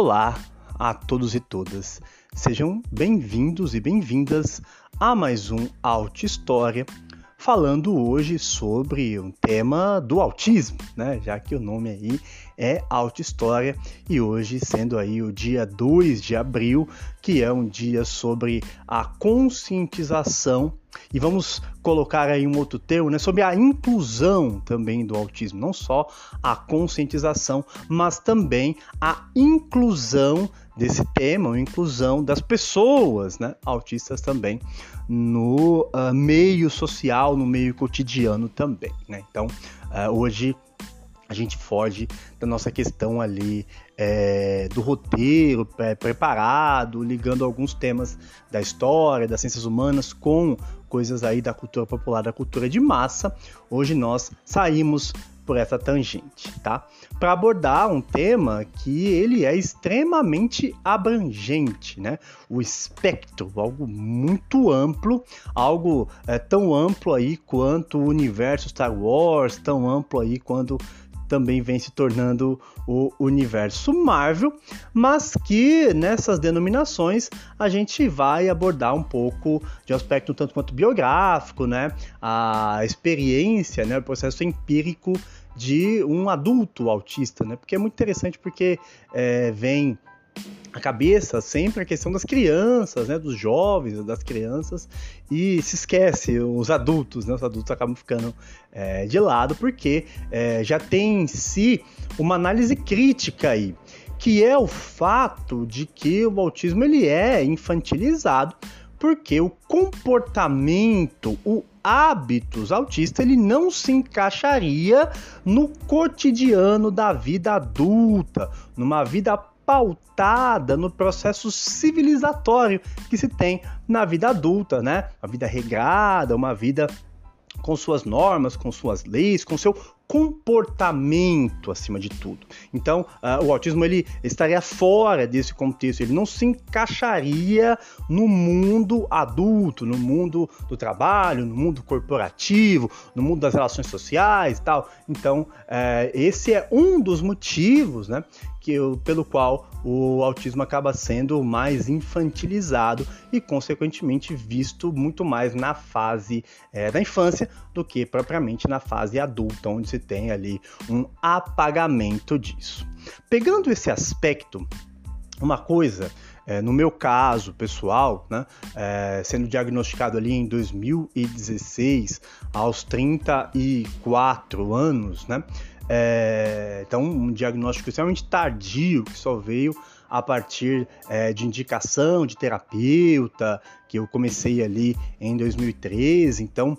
Olá a todos e todas. Sejam bem-vindos e bem-vindas a mais um Auto História, falando hoje sobre um tema do autismo, né? Já que o nome aí é Auto História e hoje sendo aí o dia 2 de abril, que é um dia sobre a conscientização e vamos colocar aí um outro termo, né, sobre a inclusão também do autismo, não só a conscientização, mas também a inclusão desse tema, a inclusão das pessoas, né, autistas também no uh, meio social, no meio cotidiano também, né? Então, uh, hoje a gente foge da nossa questão ali é, do roteiro é, preparado, ligando alguns temas da história, das ciências humanas com coisas aí da cultura popular, da cultura de massa. Hoje nós saímos por essa tangente, tá? Para abordar um tema que ele é extremamente abrangente, né? O espectro, algo muito amplo, algo é, tão amplo aí quanto o universo Star Wars, tão amplo aí quanto também vem se tornando o universo Marvel, mas que nessas denominações a gente vai abordar um pouco de aspecto tanto quanto biográfico, né? A experiência, né? o processo empírico de um adulto autista, né? Porque é muito interessante porque é, vem a cabeça sempre a questão das crianças, né, dos jovens, das crianças, e se esquece os adultos, né, os adultos acabam ficando é, de lado porque é, já tem em si uma análise crítica aí, que é o fato de que o autismo ele é infantilizado porque o comportamento, o hábitos autista, ele não se encaixaria no cotidiano da vida adulta, numa vida pautada no processo civilizatório que se tem na vida adulta, né? Uma vida regrada, uma vida com suas normas, com suas leis, com seu comportamento acima de tudo. Então, uh, o autismo ele estaria fora desse contexto, ele não se encaixaria no mundo adulto, no mundo do trabalho, no mundo corporativo, no mundo das relações sociais e tal. Então, uh, esse é um dos motivos, né, que pelo qual o autismo acaba sendo mais infantilizado e, consequentemente, visto muito mais na fase é, da infância do que propriamente na fase adulta, onde se tem ali um apagamento disso. Pegando esse aspecto, uma coisa é, no meu caso pessoal, né, é, sendo diagnosticado ali em 2016, aos 34 anos, né, é, então um diagnóstico extremamente tardio que só veio a partir é, de indicação de terapeuta que eu comecei ali em 2013. Então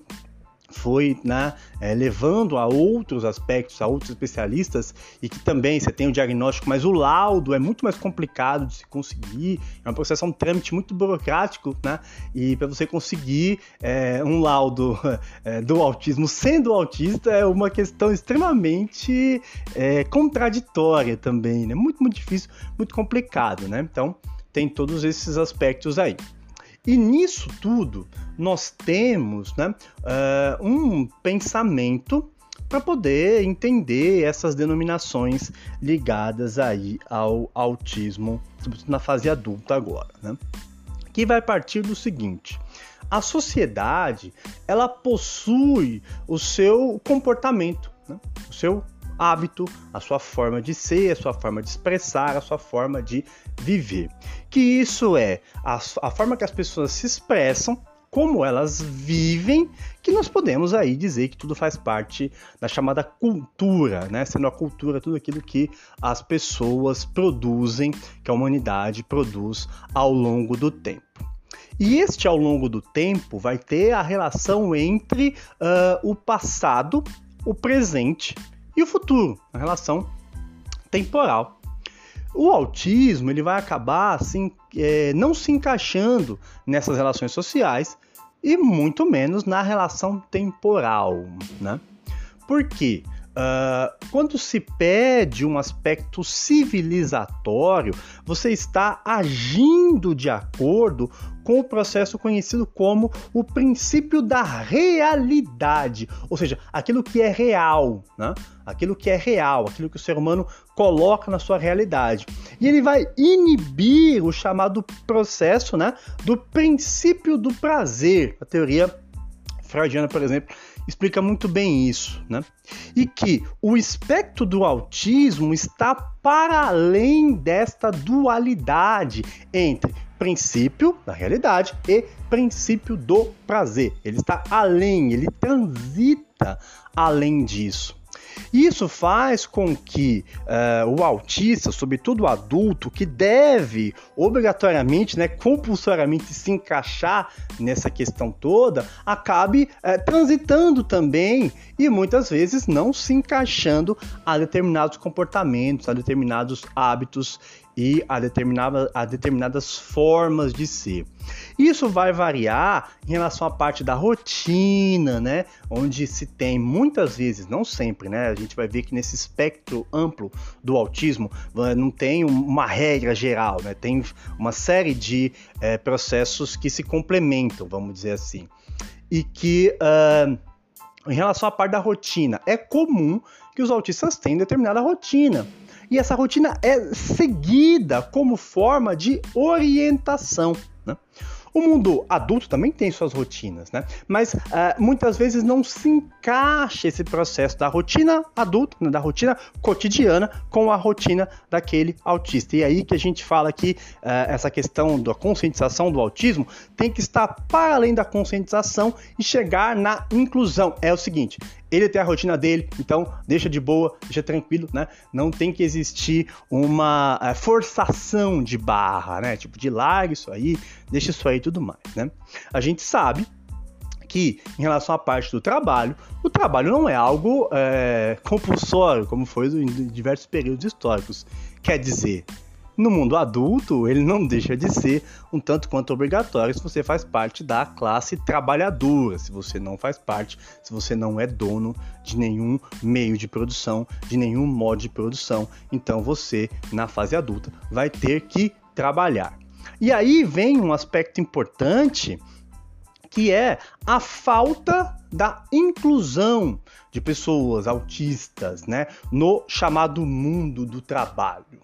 foi né, é, levando a outros aspectos, a outros especialistas, e que também você tem o diagnóstico, mas o laudo é muito mais complicado de se conseguir, é um processo, é um trâmite muito burocrático, né? E para você conseguir é, um laudo é, do autismo sendo autista é uma questão extremamente é, contraditória também, né? Muito, muito difícil, muito complicado, né? Então, tem todos esses aspectos aí. E nisso tudo, nós temos né, uh, um pensamento para poder entender essas denominações ligadas aí ao autismo, na fase adulta agora, né? Que vai partir do seguinte: a sociedade ela possui o seu comportamento, né? o seu hábito, a sua forma de ser, a sua forma de expressar, a sua forma de viver. Que isso é a, a forma que as pessoas se expressam como elas vivem, que nós podemos aí dizer que tudo faz parte da chamada cultura, né? Sendo a cultura tudo aquilo que as pessoas produzem, que a humanidade produz ao longo do tempo. E este, ao longo do tempo, vai ter a relação entre uh, o passado, o presente e o futuro, a relação temporal. O autismo ele vai acabar assim, é, não se encaixando nessas relações sociais e muito menos na relação temporal, né? Por quê? Uh, quando se pede um aspecto civilizatório, você está agindo de acordo com o processo conhecido como o princípio da realidade, ou seja, aquilo que é real, né? aquilo que é real, aquilo que o ser humano coloca na sua realidade. E ele vai inibir o chamado processo né, do princípio do prazer, a teoria freudiana, por exemplo, explica muito bem isso, né? E que o espectro do autismo está para além desta dualidade entre princípio da realidade e princípio do prazer. Ele está além, ele transita além disso. Isso faz com que uh, o autista, sobretudo o adulto, que deve obrigatoriamente, né, compulsoriamente se encaixar nessa questão toda, acabe uh, transitando também e muitas vezes não se encaixando a determinados comportamentos, a determinados hábitos e a, determinada, a determinadas formas de ser. Isso vai variar em relação à parte da rotina, né? Onde se tem muitas vezes, não sempre, né? A gente vai ver que nesse espectro amplo do autismo não tem uma regra geral, né? Tem uma série de é, processos que se complementam, vamos dizer assim. E que. Uh, em relação à parte da rotina, é comum que os autistas tenham determinada rotina e essa rotina é seguida como forma de orientação. Né? O mundo adulto também tem suas rotinas, né? Mas uh, muitas vezes não se encaixa esse processo da rotina adulta, né? da rotina cotidiana, com a rotina daquele autista. E é aí que a gente fala que uh, essa questão da conscientização do autismo tem que estar para além da conscientização e chegar na inclusão. É o seguinte: ele tem a rotina dele, então deixa de boa, deixa tranquilo, né? Não tem que existir uma é, forçação de barra, né? Tipo, de larga isso aí, deixa isso aí e tudo mais, né? A gente sabe que, em relação à parte do trabalho, o trabalho não é algo é, compulsório, como foi em diversos períodos históricos. Quer dizer, no mundo adulto, ele não deixa de ser um tanto quanto obrigatório se você faz parte da classe trabalhadora, se você não faz parte, se você não é dono de nenhum meio de produção, de nenhum modo de produção. Então você, na fase adulta, vai ter que trabalhar. E aí vem um aspecto importante que é a falta da inclusão de pessoas autistas, né, no chamado mundo do trabalho.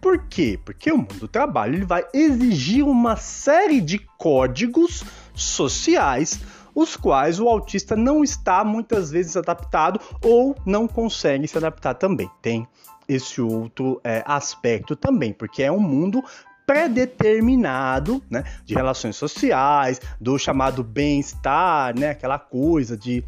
Por quê? Porque o mundo do trabalho ele vai exigir uma série de códigos sociais os quais o autista não está muitas vezes adaptado ou não consegue se adaptar também. Tem esse outro é, aspecto também, porque é um mundo pré-determinado, né, de relações sociais, do chamado bem-estar, né, aquela coisa de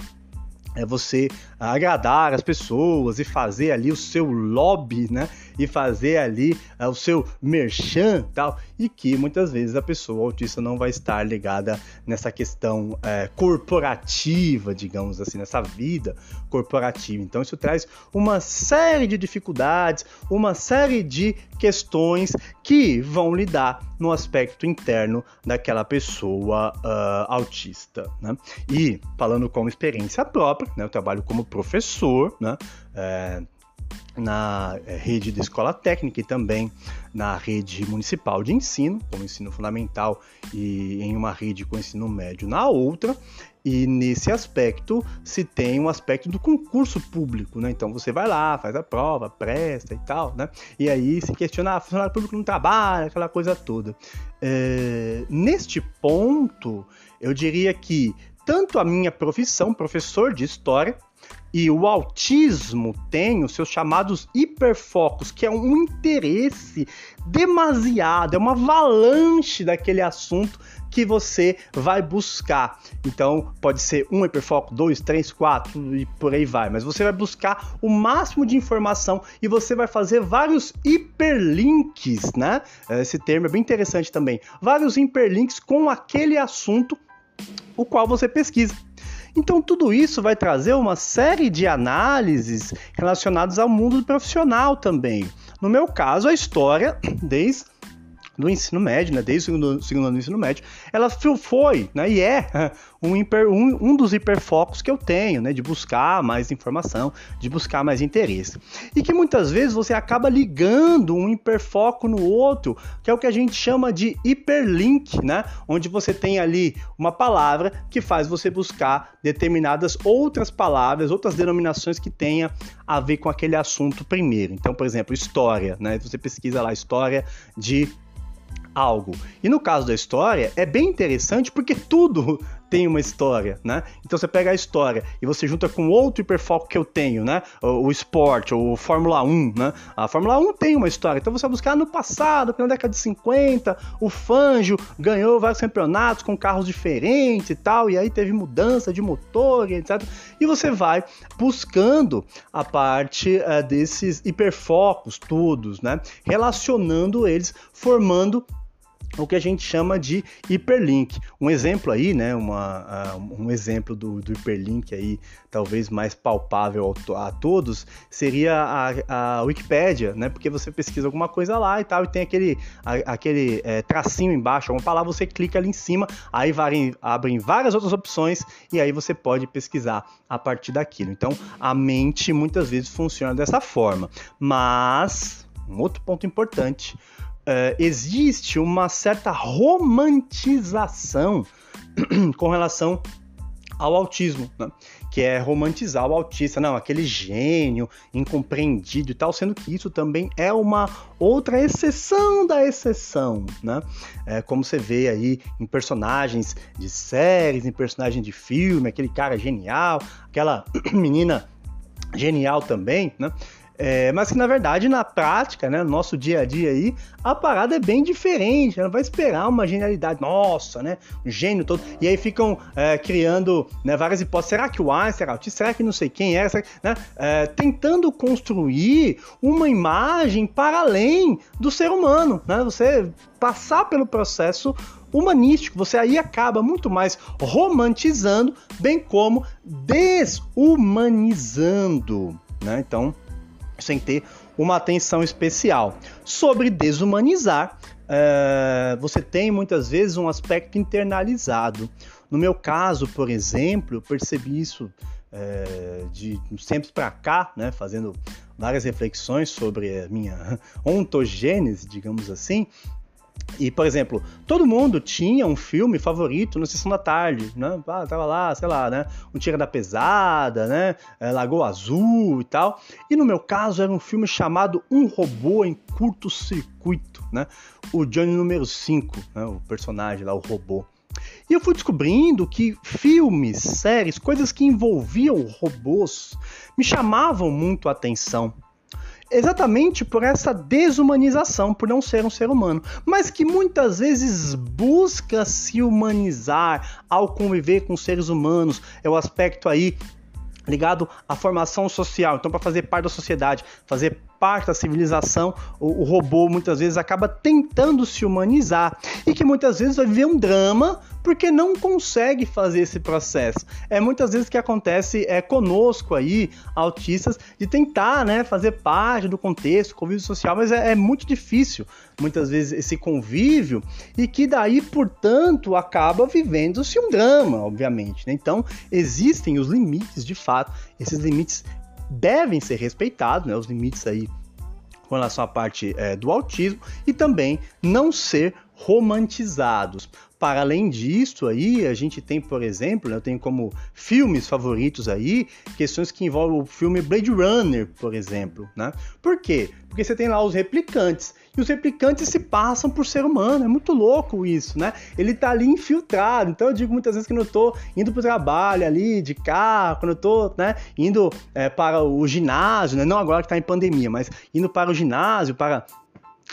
é você agradar as pessoas e fazer ali o seu lobby, né? E fazer ali uh, o seu merchan tal. E que muitas vezes a pessoa autista não vai estar ligada nessa questão uh, corporativa, digamos assim, nessa vida corporativa. Então isso traz uma série de dificuldades, uma série de questões que vão lidar no aspecto interno daquela pessoa uh, autista. Né? E falando como experiência própria, né, eu trabalho como professor, né, é, na é, rede de escola técnica e também na rede municipal de ensino, como ensino fundamental e em uma rede com ensino médio na outra. E nesse aspecto se tem um aspecto do concurso público, né? Então você vai lá, faz a prova, presta e tal, né? E aí se questiona, ah, funcionário público não trabalha, aquela coisa toda. É, neste ponto, eu diria que tanto a minha profissão, professor de história, e o autismo tem os seus chamados hiperfocos, que é um interesse demasiado, é uma avalanche daquele assunto que você vai buscar. Então, pode ser um hiperfoco, dois, três, quatro e por aí vai. Mas você vai buscar o máximo de informação e você vai fazer vários hiperlinks, né? Esse termo é bem interessante também. Vários hiperlinks com aquele assunto o qual você pesquisa. Então, tudo isso vai trazer uma série de análises relacionadas ao mundo profissional também. No meu caso, a história, desde do ensino médio, né, desde o segundo, segundo ano do ensino médio, ela foi né, e é um, hiper, um, um dos hiperfocos que eu tenho, né, de buscar mais informação, de buscar mais interesse. E que muitas vezes você acaba ligando um hiperfoco no outro, que é o que a gente chama de hiperlink, né, onde você tem ali uma palavra que faz você buscar determinadas outras palavras, outras denominações que tenha a ver com aquele assunto primeiro. Então, por exemplo, história, né? Você pesquisa lá história de algo. E no caso da história, é bem interessante porque tudo tem uma história, né? Então você pega a história e você junta com outro hiperfoco que eu tenho, né? O, o esporte, ou Fórmula 1, né? A Fórmula 1 tem uma história. Então você vai buscar no passado, na década de 50, o Fangio ganhou vários campeonatos com carros diferentes e tal, e aí teve mudança de motor, etc. E você vai buscando a parte uh, desses hiperfocos todos, né? Relacionando eles, formando o que a gente chama de hiperlink. Um exemplo aí, né, uma, uh, um exemplo do, do, hiperlink aí, talvez mais palpável a todos, seria a, a Wikipédia, né, porque você pesquisa alguma coisa lá e tal, e tem aquele, a, aquele é, tracinho embaixo, uma palavra, você clica ali em cima, aí vai, abrem várias outras opções, e aí você pode pesquisar a partir daquilo. Então, a mente muitas vezes funciona dessa forma. Mas, um outro ponto importante, uh, existe uma certa romantização com relação ao autismo, né? que é romantizar o autista, não, aquele gênio incompreendido e tal, sendo que isso também é uma outra exceção da exceção, né? É, como você vê aí em personagens de séries, em personagens de filme, aquele cara genial, aquela menina genial também, né? É, mas que na verdade, na prática, né, no nosso dia a dia aí, a parada é bem diferente. Ela vai esperar uma genialidade, nossa, né? Um gênio todo. E aí ficam é, criando né, várias hipóteses. Será que o Einstein era autista? Será que não sei quem é? Que, né? é? Tentando construir uma imagem para além do ser humano, né? Você passar pelo processo humanístico, você aí acaba muito mais romantizando, bem como desumanizando, né? Então, sem ter uma atenção especial. Sobre desumanizar, é, você tem muitas vezes um aspecto internalizado. No meu caso, por exemplo, eu percebi isso é, de tempos para cá, né, fazendo várias reflexões sobre a minha ontogênese, digamos assim, e, por exemplo, todo mundo tinha um filme favorito na sessão da tarde, né? Ah, tava lá, sei lá, né? Um Tira da Pesada, né? É, Lagoa Azul e tal. E no meu caso era um filme chamado Um Robô em Curto-Circuito, né? O Johnny número 5, né? o personagem lá, o robô. E eu fui descobrindo que filmes, séries, coisas que envolviam robôs me chamavam muito a atenção exatamente por essa desumanização, por não ser um ser humano, mas que muitas vezes busca se humanizar ao conviver com seres humanos. É o aspecto aí ligado à formação social. Então, para fazer parte da sociedade, fazer parte da civilização, o, o, robô muitas vezes acaba tentando se humanizar e que muitas vezes vai viver um drama porque não consegue fazer esse processo. É muitas vezes que acontece é conosco aí, autistas, de tentar, né, fazer parte do contexto, convívio social, mas é, é muito difícil muitas vezes esse convívio e que daí, portanto, acaba vivendo-se um drama, obviamente. Né? Então, existem os limites de fato, esses limites devem ser respeitados, né, os limites aí com relação à parte é, do autismo e também não ser romantizados. Para além disso, aí a gente tem, por exemplo, né, eu tenho como filmes favoritos aí questões que envolvem o filme Blade Runner, por exemplo, né? Por quê? Porque você tem lá os replicantes e os replicantes se passam por ser humano. É muito louco isso, né? Ele tá ali infiltrado. Então eu digo muitas vezes que eu tô indo pro trabalho ali de carro, quando eu tô, né, indo é, para o ginásio, né? Não agora que tá em pandemia, mas indo para o ginásio, para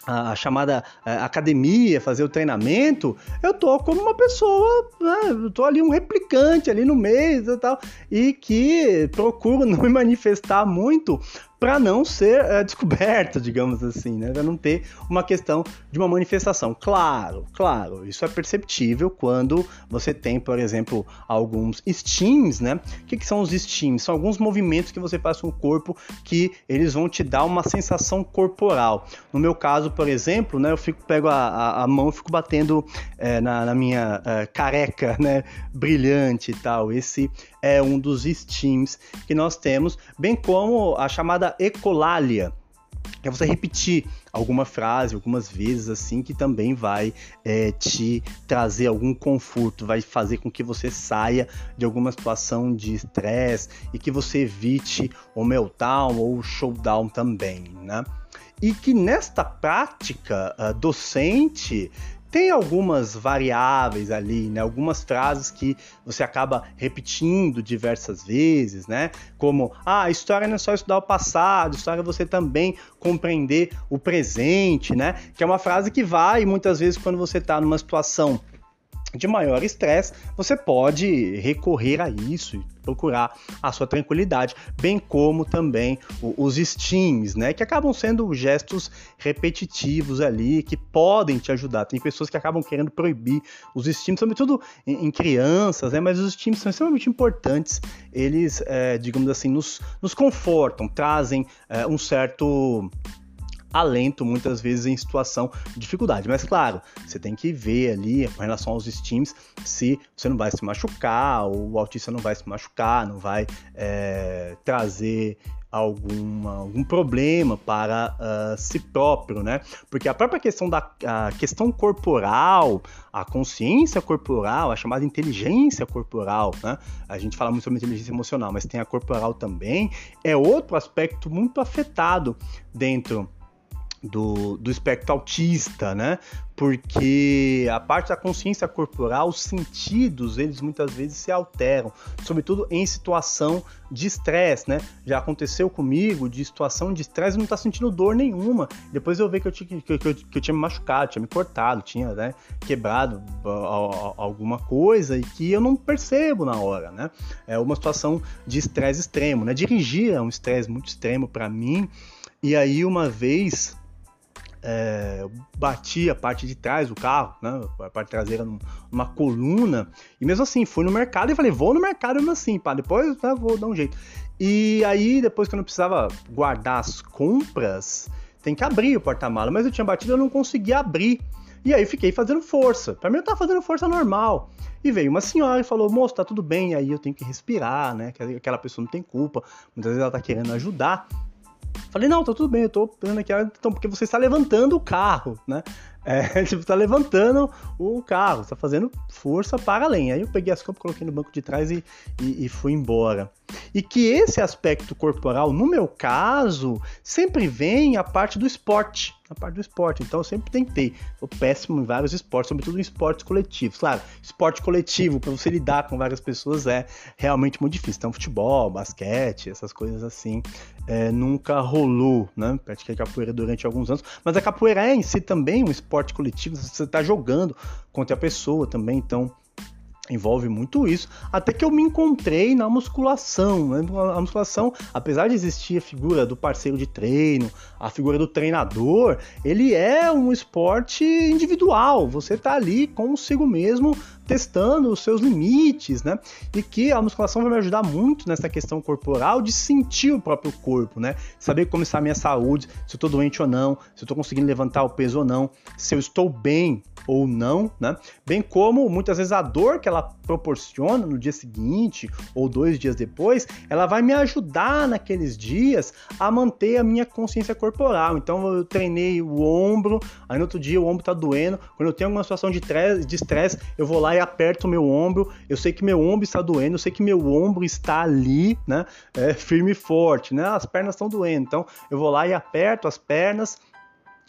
a chamada é, academia, fazer o treinamento, eu tô como uma pessoa, né, eu tô ali um replicante ali no meio e tal, e que procuro não me manifestar muito para não ser é, descoberta, digamos assim, né? Para não ter uma questão de uma manifestação. Claro, claro, isso é perceptível quando você tem, por exemplo, alguns steams, né? O que, que são os steams? São alguns movimentos que você faz com o corpo que eles vão te dar uma sensação corporal. No meu caso, por exemplo, né? Eu fico pego a, a, a mão, e fico batendo é, na, na, minha é, careca, né? Brilhante e tal. Esse é um dos steams que nós temos, bem como a chamada ecolalia, que é você repetir alguma frase algumas vezes assim que também vai é, te trazer algum conforto, vai fazer com que você saia de alguma situação de estresse e que você evite o meltdown ou o showdown também, né? E que nesta prática uh, docente tem algumas variáveis ali, né? Algumas frases que você acaba repetindo diversas vezes, né? Como, ah, a história não é só estudar o passado, história é você também compreender o presente, né? Que é uma frase que vai muitas vezes quando você está numa situação de maior estresse, você pode recorrer a isso e procurar a sua tranquilidade, bem como também os steams, né, que acabam sendo gestos repetitivos ali que podem te ajudar. Tem pessoas que acabam querendo proibir os steams, sobretudo em, crianças, né, mas os steams são extremamente importantes. Eles, é, digamos assim, nos, nos confortam, trazem é, um certo alento muitas vezes em situação de dificuldade. Mas claro, você tem que ver ali com relação aos steams se você não vai se machucar, ou o autista não vai se machucar, não vai é, trazer alguma, algum problema para uh, si próprio, né? Porque a própria questão da a questão corporal, a consciência corporal, a chamada inteligência corporal, né? A gente fala muito sobre inteligência emocional, mas tem a corporal também, é outro aspecto muito afetado dentro do, do espectro autista, né? Porque a parte da consciência corporal, os sentidos, eles muitas vezes se alteram, sobretudo em situação de estresse, né? Já aconteceu comigo de situação de estresse não tá sentindo dor nenhuma. Depois eu vi que eu, tinha, que, que, que eu tinha me machucado, tinha me cortado, tinha né, quebrado alguma coisa e que eu não percebo na hora, né? É uma situação de estresse extremo, né? Dirigir é um estresse muito extremo para mim. E aí, uma vez, é, bati a parte de trás do carro, né, a parte traseira numa coluna, e mesmo assim, fui no mercado e falei, vou no mercado mesmo assim, pá, depois né, vou dar um jeito. E aí, depois que eu não precisava guardar as compras, tem que abrir o porta-mala, mas eu tinha batido e eu não conseguia abrir. E aí fiquei fazendo força. Pra mim eu tava fazendo força normal. E veio uma senhora e falou: moço, tá tudo bem. Aí eu tenho que respirar, né? Aquela pessoa não tem culpa. Muitas vezes ela tá querendo ajudar. Falei, não, tá tudo bem, eu tô pensando aqui, então, porque você está levantando o carro, né? É, tipo, tá levantando o carro, tá fazendo força para além. Aí eu peguei as compras, coloquei no banco de trás e, e, e, fui embora. E que esse aspecto corporal, no meu caso, sempre vem a parte do esporte na parte do esporte. Então eu sempre tentei. Sou péssimo em vários esportes, sobretudo em esportes coletivos. Claro, esporte coletivo, para você lidar com várias pessoas, é realmente muito difícil. Então, futebol, basquete, essas coisas assim, é, nunca rolou, né? Pratiquei capoeira durante alguns anos. Mas a capoeira é em si também um esporte coletivo, você está jogando contra a pessoa também, então envolve muito isso, até que eu me encontrei na musculação. Né? A musculação, apesar de existir a figura do parceiro de treino, a figura do treinador, ele é um esporte individual. Você está ali consigo mesmo testando os seus limites, né? E que a musculação vai me ajudar muito nessa questão corporal de sentir o próprio corpo, né? Saber como está a minha saúde, se eu estou doente ou não, se eu estou conseguindo levantar o peso ou não, se eu estou bem ou não, né? Bem como muitas vezes a dor que ela proporciona no dia seguinte ou dois dias depois, ela vai me ajudar naqueles dias a manter a minha consciência corporal. Então eu treinei o ombro, aí no outro dia o ombro tá doendo. Quando eu tenho alguma situação de estresse, eu vou lá e aperto o meu ombro. Eu sei que meu ombro está doendo, eu sei que meu ombro está ali, né? É, firme e forte, né? As pernas estão doendo. Então eu vou lá e aperto as pernas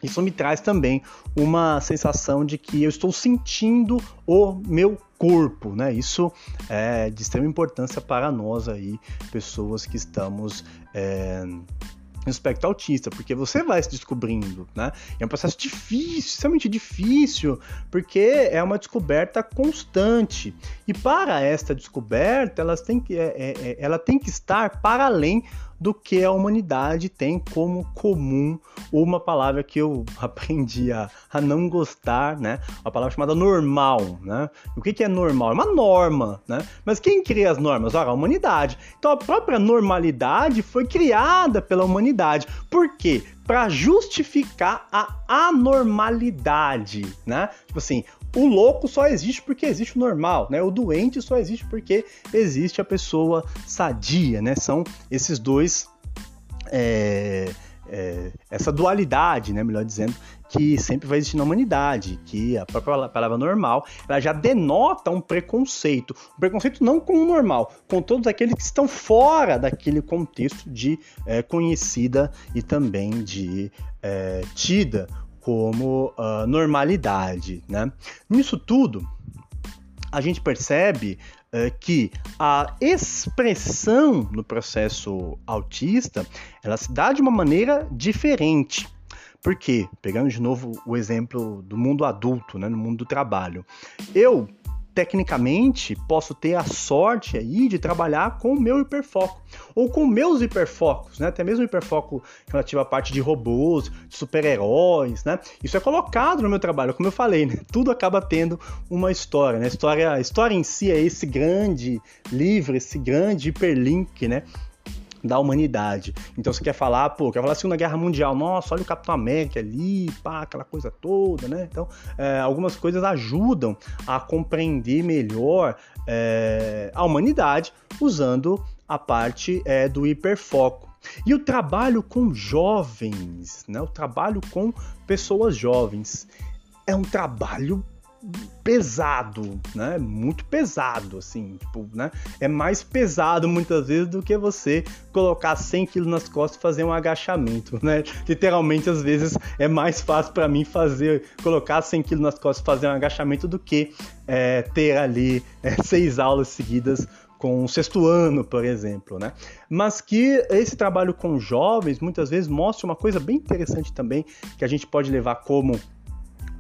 isso me traz também uma sensação de que eu estou sentindo o meu corpo, né? Isso é de extrema importância para nós aí, pessoas que estamos é, no espectro autista, porque você vai se descobrindo, né? É um processo difícil, extremamente difícil, porque é uma descoberta constante. E para esta descoberta, elas têm que, é, é, é ela tem que estar para além do que a humanidade tem como comum uma palavra que eu aprendi a, a não gostar, né? Uma palavra chamada normal, né? O que, que é normal? É uma norma, né? Mas quem cria as normas? Ora, a humanidade. Então a própria normalidade foi criada pela humanidade. Por quê? Para justificar a anormalidade, né? Tipo assim, o louco só existe porque existe o normal, né? O doente só existe porque existe a pessoa sadia, né? São esses dois. É, é, essa dualidade, né, melhor dizendo, que sempre vai existir na humanidade, que a própria palavra normal, ela já denota um preconceito. Um preconceito não com o normal, com todos aqueles que estão fora daquele contexto de é, conhecida e também de é, tida como uh, normalidade. Né? Nisso tudo, a gente percebe uh, que a expressão no processo autista ela se dá de uma maneira diferente. Por quê? Pegando de novo o exemplo do mundo adulto, né, no mundo do trabalho. Eu tecnicamente posso ter a sorte aí de trabalhar com o meu hiperfoco ou com meus hiperfocos, né? Até mesmo hiperfoco relativo à parte de robôs, super-heróis, né? Isso é colocado no meu trabalho, como eu falei, né? Tudo acaba tendo uma história, né? A história, história em si é esse grande livro, esse grande hiperlink, né? Da humanidade. Então você quer falar, pô, quer falar Segunda Guerra Mundial, nossa, olha o Capitão América ali, pá, aquela coisa toda, né? Então, é, algumas coisas ajudam a compreender melhor é, a humanidade usando a parte é, do hiperfoco. E o trabalho com jovens, né? O trabalho com pessoas jovens é um trabalho pesado, né? Muito pesado, assim, tipo, né? É mais pesado muitas vezes do que você colocar 100 quilos nas costas e fazer um agachamento, né? Literalmente, às vezes, é mais fácil para mim fazer, colocar 100 quilos nas costas e fazer um agachamento do que é, ter ali é, seis aulas seguidas com o sexto ano, por exemplo, né? Mas que esse trabalho com jovens muitas vezes mostra uma coisa bem interessante também que a gente pode levar como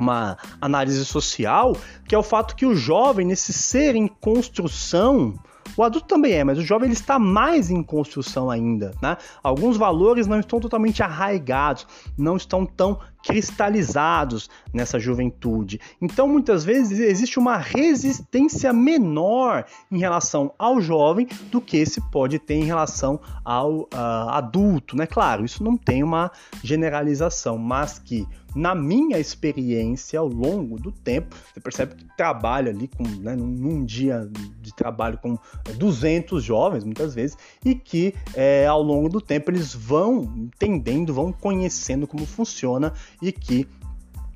uma análise social, que é o fato que o jovem, nesse ser em construção, o adulto também é, mas o jovem ele está mais em construção ainda, né? Alguns valores não estão totalmente arraigados, não estão tão cristalizados nessa juventude. Então, muitas vezes existe uma resistência menor em relação ao jovem do que se pode ter em relação ao uh, adulto, né? Claro, isso não tem uma generalização, mas que na minha experiência ao longo do tempo, você percebe que trabalha ali com, né, num, dia de trabalho com 200 jovens, muitas vezes, e que é, ao longo do tempo eles vão entendendo, vão conhecendo como funciona e que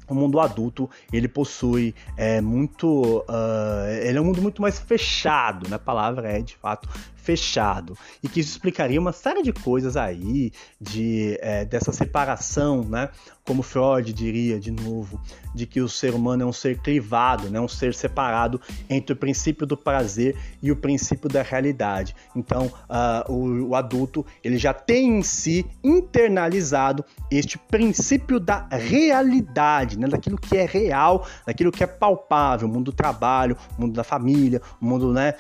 o mundo adulto ele possui é, muito uh, ele é um mundo muito mais fechado né? a palavra é de fato fechado e que isso explicaria uma série de coisas aí de é, dessa separação né como Freud diria de novo, de que o ser humano é um ser crivado, né? um ser separado entre o princípio do prazer e o princípio da realidade. Então, uh, o, o, adulto ele já tem em si internalizado este princípio da realidade, né? daquilo que é real, daquilo que é palpável, o mundo do trabalho, o mundo da família, o mundo né,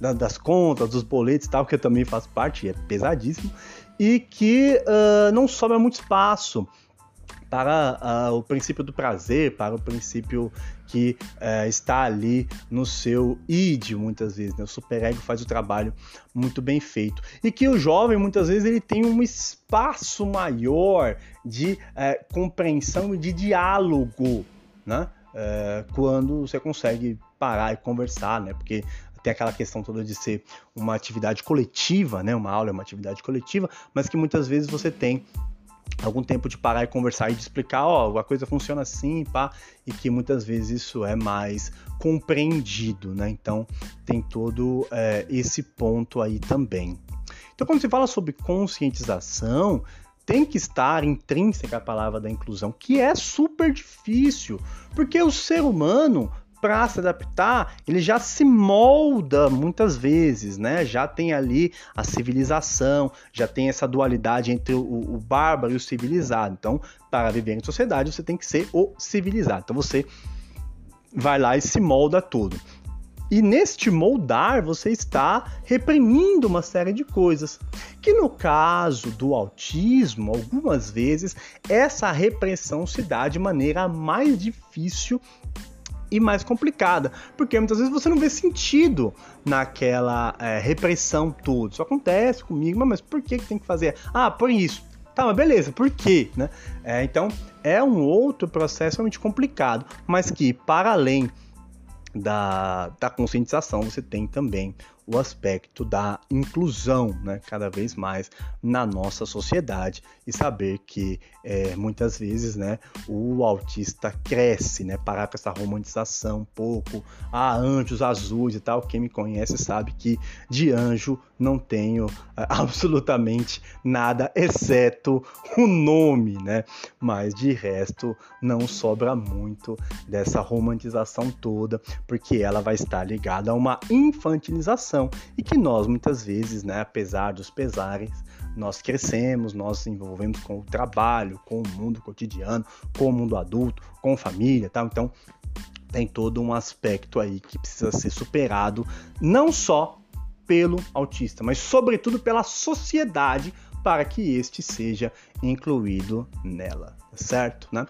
da, das contas, dos boletos e tal, que eu também faço parte, é pesadíssimo, e que uh, não sobra muito espaço para uh, o princípio do prazer, para o princípio que uh, está ali no seu id, muitas vezes. Né? O superego faz o trabalho muito bem feito. E que o jovem, muitas vezes, ele tem um espaço maior de uh, compreensão e de diálogo, né? Eh, quando você consegue parar e conversar, né? Porque tem aquela questão toda de ser uma atividade coletiva, né? Uma aula é uma atividade coletiva, mas que muitas vezes você tem algum tempo de parar e conversar e de explicar, ó, a coisa funciona assim, pá, e que muitas vezes isso é mais compreendido, né? Então tem todo é, esse ponto aí também. Então quando se fala sobre conscientização, tem que estar intrínseca a palavra da inclusão, que é super difícil, porque o ser humano para se adaptar, ele já se molda muitas vezes, né? Já tem ali a civilização, já tem essa dualidade entre o, o bárbaro e o civilizado. Então, para viver em sociedade, você tem que ser o civilizado. Então, você vai lá e se molda tudo. E neste moldar, você está reprimindo uma série de coisas. Que no caso do autismo, algumas vezes, essa repressão se dá de maneira mais difícil e mais complicada, porque muitas vezes você não vê sentido naquela é, repressão toda. Isso acontece comigo, mas por que, que tem que fazer? Ah, por isso. Tá, mas beleza, por quê? Né? É, então, é um outro processo realmente complicado, mas que, para além da, da conscientização, você tem também o aspecto da inclusão, né, cada vez mais na nossa sociedade e saber que é, muitas vezes, né, o autista cresce, né, parar com essa romantização um pouco, ah, anjos azuis e tal. Quem me conhece sabe que de anjo não tenho é, absolutamente nada, exceto o nome, né? Mas de resto não sobra muito dessa romantização toda, porque ela vai estar ligada a uma infantilização e que nós muitas vezes, né, apesar dos pesares, nós crescemos, nós nos envolvemos com o trabalho, com o mundo cotidiano, com o mundo adulto, com família, tal. Então tem todo um aspecto aí que precisa ser superado, não só pelo autista, mas sobretudo pela sociedade para que este seja incluído nela, certo? Né?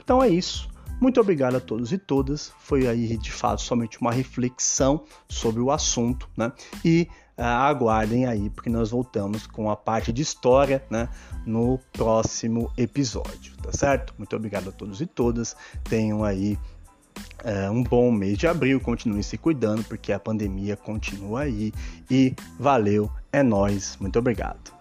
Então é isso. Muito obrigado a todos e todas. Foi aí de fato somente uma reflexão sobre o assunto, né? E uh, aguardem aí, porque nós voltamos com a parte de história, né? No próximo episódio, tá certo? Muito obrigado a todos e todas. Tenham aí uh, um bom mês de abril. Continuem se cuidando, porque a pandemia continua aí. E valeu, é nós. Muito obrigado.